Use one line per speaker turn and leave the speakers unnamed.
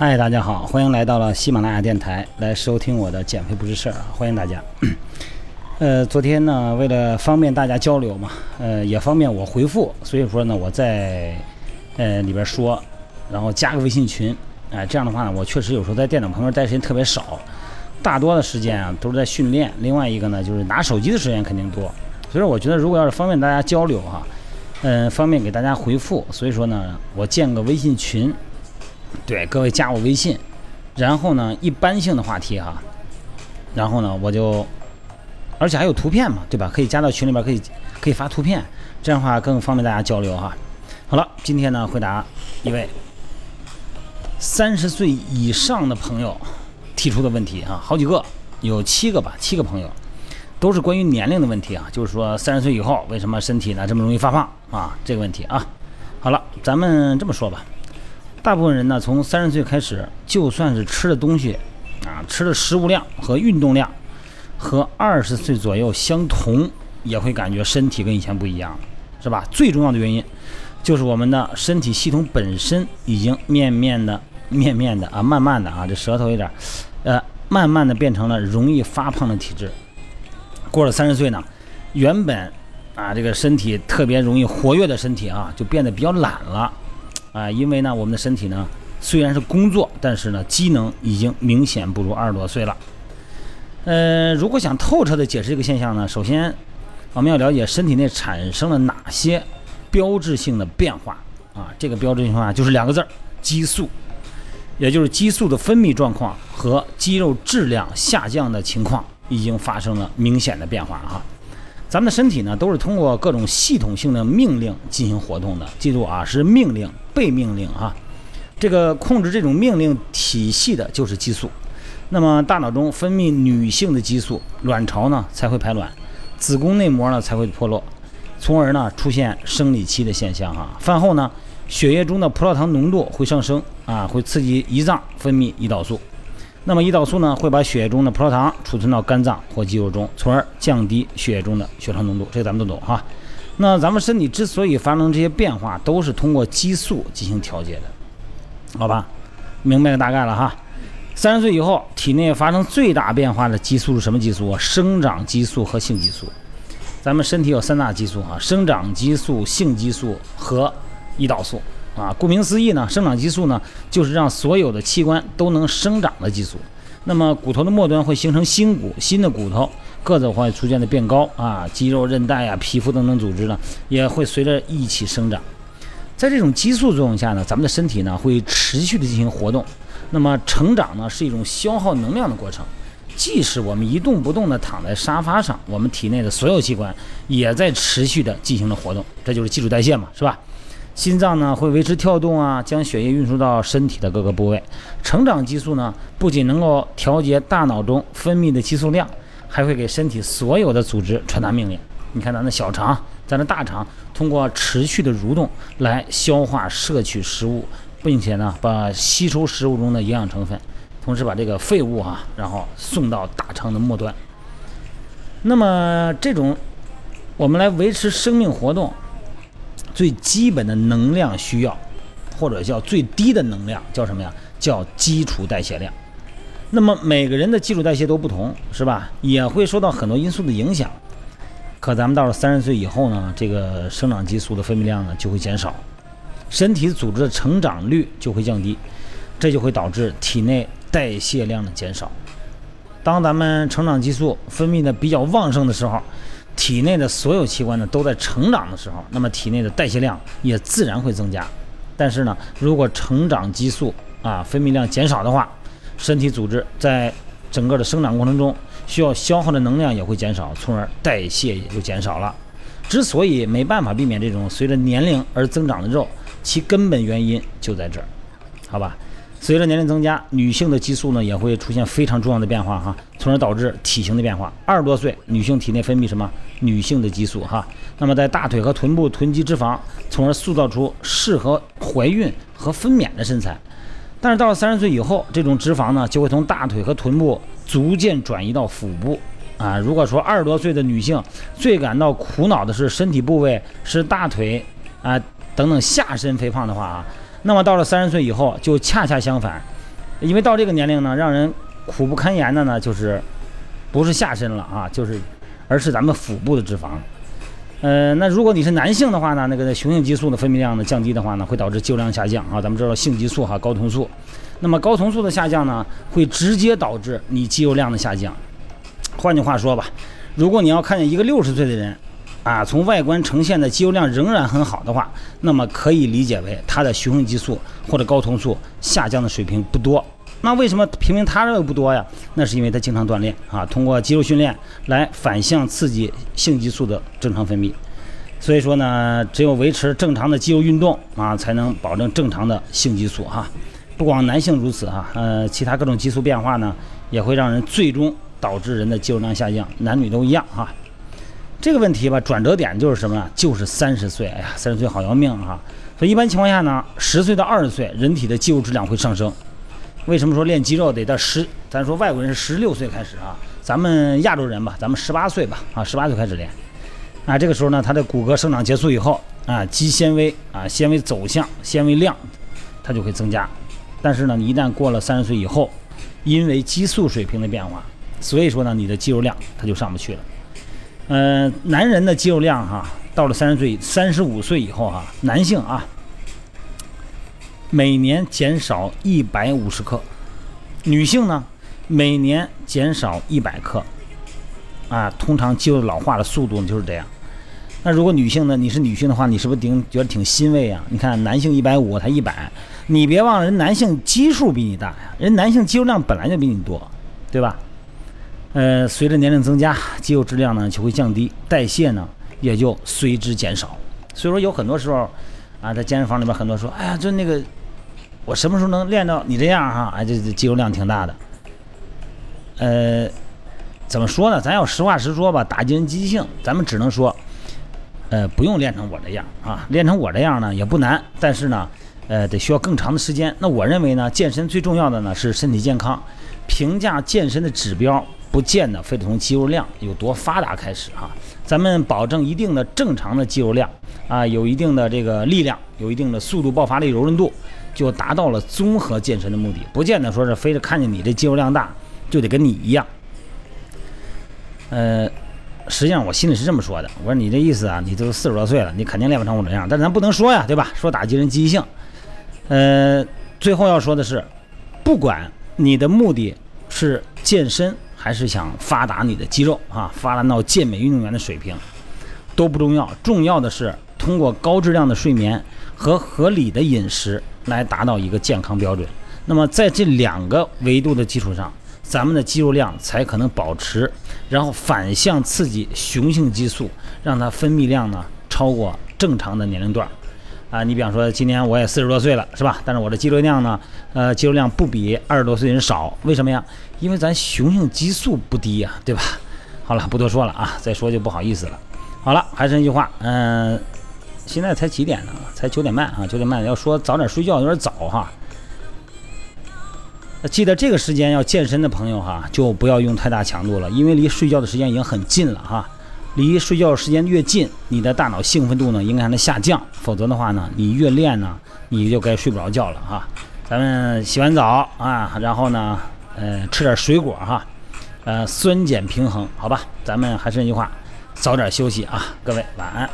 嗨，大家好，欢迎来到了喜马拉雅电台，来收听我的减肥不是事儿啊，欢迎大家。呃，昨天呢，为了方便大家交流嘛，呃，也方便我回复，所以说呢，我在呃里边说，然后加个微信群，哎、这样的话呢，我确实有时候在电脑旁边待时间特别少，大多的时间啊都是在训练，另外一个呢就是拿手机的时间肯定多，所以说我觉得如果要是方便大家交流哈、嗯、方便给大家回复，所以说呢，我建个微信群，对各位加我微信，然后呢，一般性的话题哈，然后呢，我就，而且还有图片嘛，对吧？可以加到群里边，可以可以发图片，这样的话更方便大家交流哈。好了，今天呢，回答一位三十岁以上的朋友提出的问题啊，好几个，有七个吧，七个朋友。都是关于年龄的问题啊，就是说三十岁以后为什么身体呢这么容易发胖啊？这个问题啊。好了，咱们这么说吧，大部分人呢从三十岁开始，就算是吃的东西啊，吃的食物量和运动量和二十岁左右相同，也会感觉身体跟以前不一样，是吧？最重要的原因就是我们的身体系统本身已经面面的、面面的啊，慢慢的啊，这舌头有点，呃，慢慢的变成了容易发胖的体质。过了三十岁呢，原本啊这个身体特别容易活跃的身体啊，就变得比较懒了，啊，因为呢我们的身体呢虽然是工作，但是呢机能已经明显不如二十多岁了。呃，如果想透彻的解释这个现象呢，首先我们要了解身体内产生了哪些标志性的变化啊，这个标志性变化就是两个字儿：激素。也就是激素的分泌状况和肌肉质量下降的情况已经发生了明显的变化啊。咱们的身体呢，都是通过各种系统性的命令进行活动的。记住啊，是命令、被命令啊。这个控制这种命令体系的就是激素。那么大脑中分泌女性的激素，卵巢呢才会排卵，子宫内膜呢才会脱落，从而呢出现生理期的现象哈、饭后呢。血液中的葡萄糖浓度会上升啊，会刺激胰脏分泌胰岛素。那么胰岛素呢，会把血液中的葡萄糖储存到肝脏或肌肉中，从而降低血液中的血糖浓度。这咱们都懂哈。那咱们身体之所以发生这些变化，都是通过激素进行调节的，好吧？明白了大概了哈。三十岁以后，体内发生最大变化的激素是什么激素啊？生长激素和性激素。咱们身体有三大激素哈，生长激素、性激素和胰岛素啊，顾名思义呢，生长激素呢就是让所有的器官都能生长的激素。那么骨头的末端会形成新骨，新的骨头个子会逐渐的变高啊，肌肉、韧带呀、皮肤等等组织呢也会随着一起生长。在这种激素作用下呢，咱们的身体呢会持续的进行活动。那么成长呢是一种消耗能量的过程，即使我们一动不动的躺在沙发上，我们体内的所有器官也在持续的进行着活动，这就是基础代谢嘛，是吧？心脏呢会维持跳动啊，将血液运输到身体的各个部位。成长激素呢不仅能够调节大脑中分泌的激素量，还会给身体所有的组织传达命令。你看咱的小肠，咱的大肠通过持续的蠕动来消化摄取食物，并且呢把吸收食物中的营养成分，同时把这个废物啊，然后送到大肠的末端。那么这种我们来维持生命活动。最基本的能量需要，或者叫最低的能量，叫什么呀？叫基础代谢量。那么每个人的基础代谢都不同，是吧？也会受到很多因素的影响。可咱们到了三十岁以后呢，这个生长激素的分泌量呢就会减少，身体组织的成长率就会降低，这就会导致体内代谢量的减少。当咱们成长激素分泌的比较旺盛的时候，体内的所有器官呢都在成长的时候，那么体内的代谢量也自然会增加。但是呢，如果成长激素啊分泌量减少的话，身体组织在整个的生长过程中需要消耗的能量也会减少，从而代谢也就减少了。之所以没办法避免这种随着年龄而增长的肉，其根本原因就在这儿，好吧？随着年龄增加，女性的激素呢也会出现非常重要的变化哈，从而导致体型的变化。二十多岁，女性体内分泌什么？女性的激素哈。那么在大腿和臀部囤积脂肪，从而塑造出适合怀孕和分娩的身材。但是到了三十岁以后，这种脂肪呢就会从大腿和臀部逐渐转移到腹部啊。如果说二十多岁的女性最感到苦恼的是身体部位是大腿啊。等等下身肥胖的话啊，那么到了三十岁以后就恰恰相反，因为到这个年龄呢，让人苦不堪言的呢，就是不是下身了啊，就是而是咱们腹部的脂肪。呃，那如果你是男性的话呢，那个雄性激素的分泌量呢降低的话呢，会导致肌肉量下降啊。咱们知道性激素哈，睾酮素，那么睾酮素的下降呢，会直接导致你肌肉量的下降。换句话说吧，如果你要看见一个六十岁的人，啊，从外观呈现的肌肉量仍然很好的话，那么可以理解为他的雄性激素或者睾酮素下降的水平不多。那为什么平民他这不多呀？那是因为他经常锻炼啊，通过肌肉训练来反向刺激性激素的正常分泌。所以说呢，只有维持正常的肌肉运动啊，才能保证正常的性激素哈。不光男性如此啊，呃，其他各种激素变化呢，也会让人最终导致人的肌肉量下降，男女都一样哈。这个问题吧，转折点就是什么呢？就是三十岁。哎呀，三十岁好要命哈。所以一般情况下呢，十岁到二十岁，人体的肌肉质量会上升。为什么说练肌肉得到十？咱说外国人是十六岁开始啊，咱们亚洲人吧，咱们十八岁吧，啊，十八岁开始练。啊，这个时候呢，他的骨骼生长结束以后，啊，肌纤维啊，纤维走向、纤维量，它就会增加。但是呢，你一旦过了三十岁以后，因为激素水平的变化，所以说呢，你的肌肉量它就上不去了。呃，男人的肌肉量哈，到了三十岁、三十五岁以后哈，男性啊。每年减少一百五十克，女性呢，每年减少一百克，啊，通常肌肉老化的速度呢就是这样。那如果女性呢，你是女性的话，你是不是挺觉得挺欣慰啊？你看男性一百五，他一百，你别忘了人男性基数比你大呀，人男性肌肉量本来就比你多，对吧？呃，随着年龄增加，肌肉质量呢就会降低，代谢呢也就随之减少。所以说有很多时候啊，在健身房里边很多说，哎呀，就那个。我什么时候能练到你这样哈？哎，这这肌肉量挺大的。呃，怎么说呢？咱要实话实说吧，打击人积极性，咱们只能说，呃，不用练成我这样啊。练成我这样呢也不难，但是呢，呃，得需要更长的时间。那我认为呢，健身最重要的呢是身体健康。评价健身的指标，不见得非得从肌肉量有多发达开始啊。咱们保证一定的正常的肌肉量啊，有一定的这个力量，有一定的速度、爆发力、柔韧度。就达到了综合健身的目的，不见得说是非得看见你这肌肉量大就得跟你一样。呃，实际上我心里是这么说的，我说你这意思啊，你都四十多岁了，你肯定练不成我这样。但咱不能说呀，对吧？说打击人积极性。呃，最后要说的是，不管你的目的是健身还是想发达你的肌肉啊，发达到健美运动员的水平，都不重要。重要的是通过高质量的睡眠和合理的饮食。来达到一个健康标准，那么在这两个维度的基础上，咱们的肌肉量才可能保持，然后反向刺激雄性激素，让它分泌量呢超过正常的年龄段。啊，你比方说今年我也四十多岁了，是吧？但是我的肌肉量呢，呃，肌肉量不比二十多岁人少，为什么呀？因为咱雄性激素不低呀，对吧？好了，不多说了啊，再说就不好意思了。好了，还是那句话，嗯。现在才几点呢？才九点半啊！九点半要说早点睡觉有点早哈。记得这个时间要健身的朋友哈，就不要用太大强度了，因为离睡觉的时间已经很近了哈。离睡觉时间越近，你的大脑兴奋度呢应该还能下降，否则的话呢，你越练呢，你就该睡不着觉了哈。咱们洗完澡啊，然后呢，呃，吃点水果哈，呃，酸碱平衡，好吧？咱们还是那句话，早点休息啊，各位晚安。